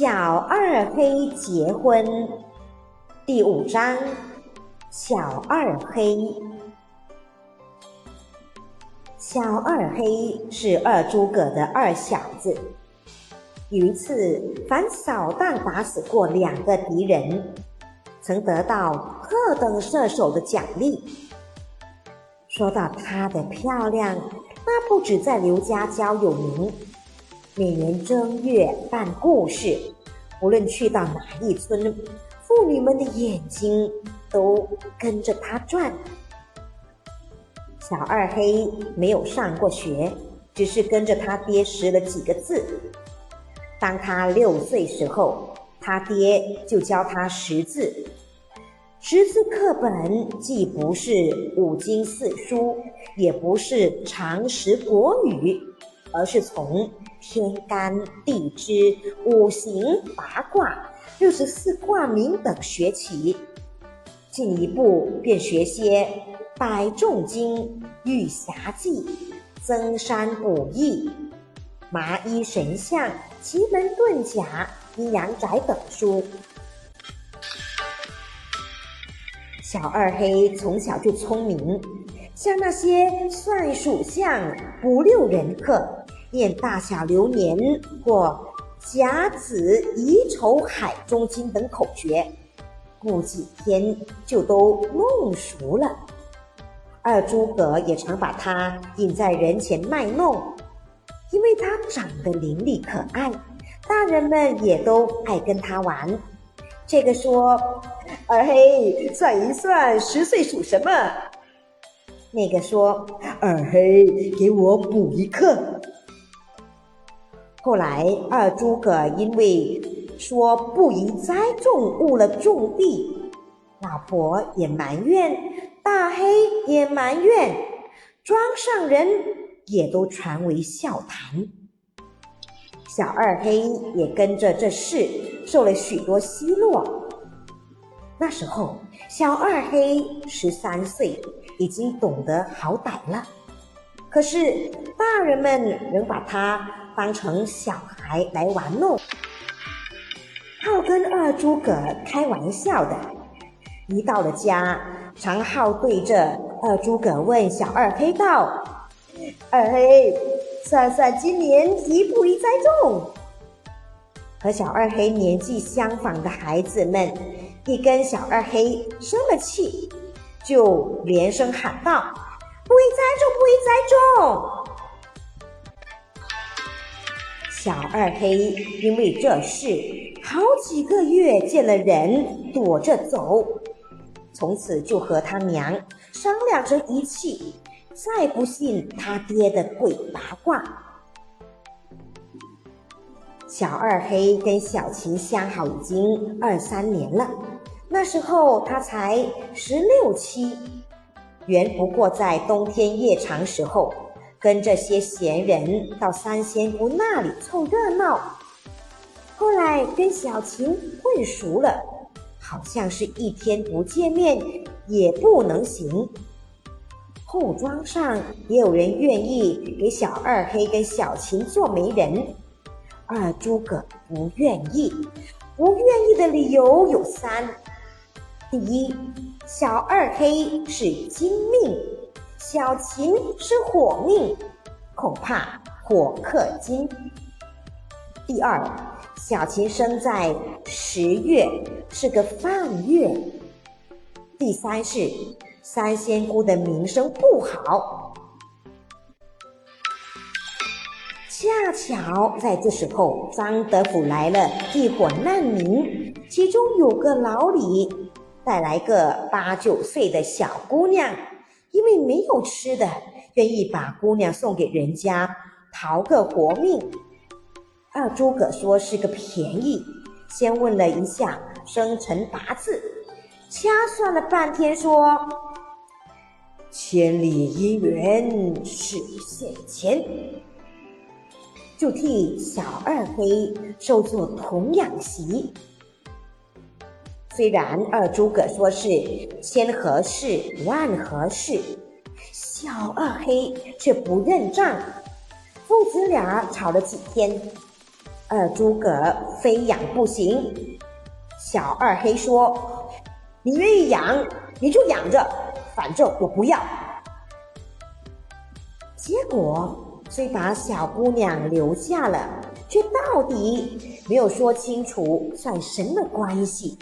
小二黑结婚第五章：小二黑。小二黑是二诸葛的二小子。有一次，凡扫荡打死过两个敌人，曾得到特等射手的奖励。说到她的漂亮，那不止在刘家郊有名。每年正月办故事，无论去到哪一村，妇女们的眼睛都跟着他转。小二黑没有上过学，只是跟着他爹识了几个字。当他六岁时候，他爹就教他识字。识字课本既不是五经四书，也不是常识国语。而是从天干地支、五行八卦、六十四卦名等学起，进一步便学些百仲经、玉匣记、增山补益、麻衣神相、奇门遁甲、阴阳宅等书。小二黑从小就聪明，像那些算属相、不六人课。念大小流年或甲子乙丑海中金等口诀，不几天就都弄熟了。二诸葛也常把他引在人前卖弄，因为他长得伶俐可爱，大人们也都爱跟他玩。这个说：“二黑算一算，十岁属什么？”那个说：“二黑给我补一课。”后来，二诸葛因为说不宜栽种，误了种地，老婆也埋怨，大黑也埋怨，庄上人也都传为笑谈。小二黑也跟着这事受了许多奚落。那时候，小二黑十三岁，已经懂得好歹了，可是大人们仍把他。当成小孩来玩弄，好跟二诸葛开玩笑的。一到了家，常浩对着二诸葛问小二黑道：“二黑，算算今年宜不宜栽种？”和小二黑年纪相仿的孩子们，一跟小二黑生了气，就连声喊道：“不宜栽种，不宜栽种！”小二黑因为这事，好几个月见了人躲着走，从此就和他娘商量着一气，再不信他爹的鬼八卦。小二黑跟小琴相好已经二三年了，那时候他才十六七，原不过在冬天夜长时候。跟这些闲人到三仙姑那里凑热闹，后来跟小琴混熟了，好像是一天不见面也不能行。后庄上也有人愿意给小二黑跟小琴做媒人，二诸葛不愿意，不愿意的理由有三：第一，小二黑是金命。小琴是火命，恐怕火克金。第二，小琴生在十月，是个犯月。第三是三仙姑的名声不好。恰巧在这时候，张德府来了一伙难民，其中有个老李，带来个八九岁的小姑娘。因为没有吃的，愿意把姑娘送给人家，讨个活命。二诸葛说是个便宜，先问了一下生辰八字，掐算了半天，说千里姻缘是现前，就替小二黑收做童养媳。虽然二诸葛说是千合事万合事，小二黑却不认账，父子俩吵了几天。二诸葛非养不行。小二黑说：“你愿意养，你就养着，反正我不要。”结果虽把小姑娘留下了，却到底没有说清楚算什么关系。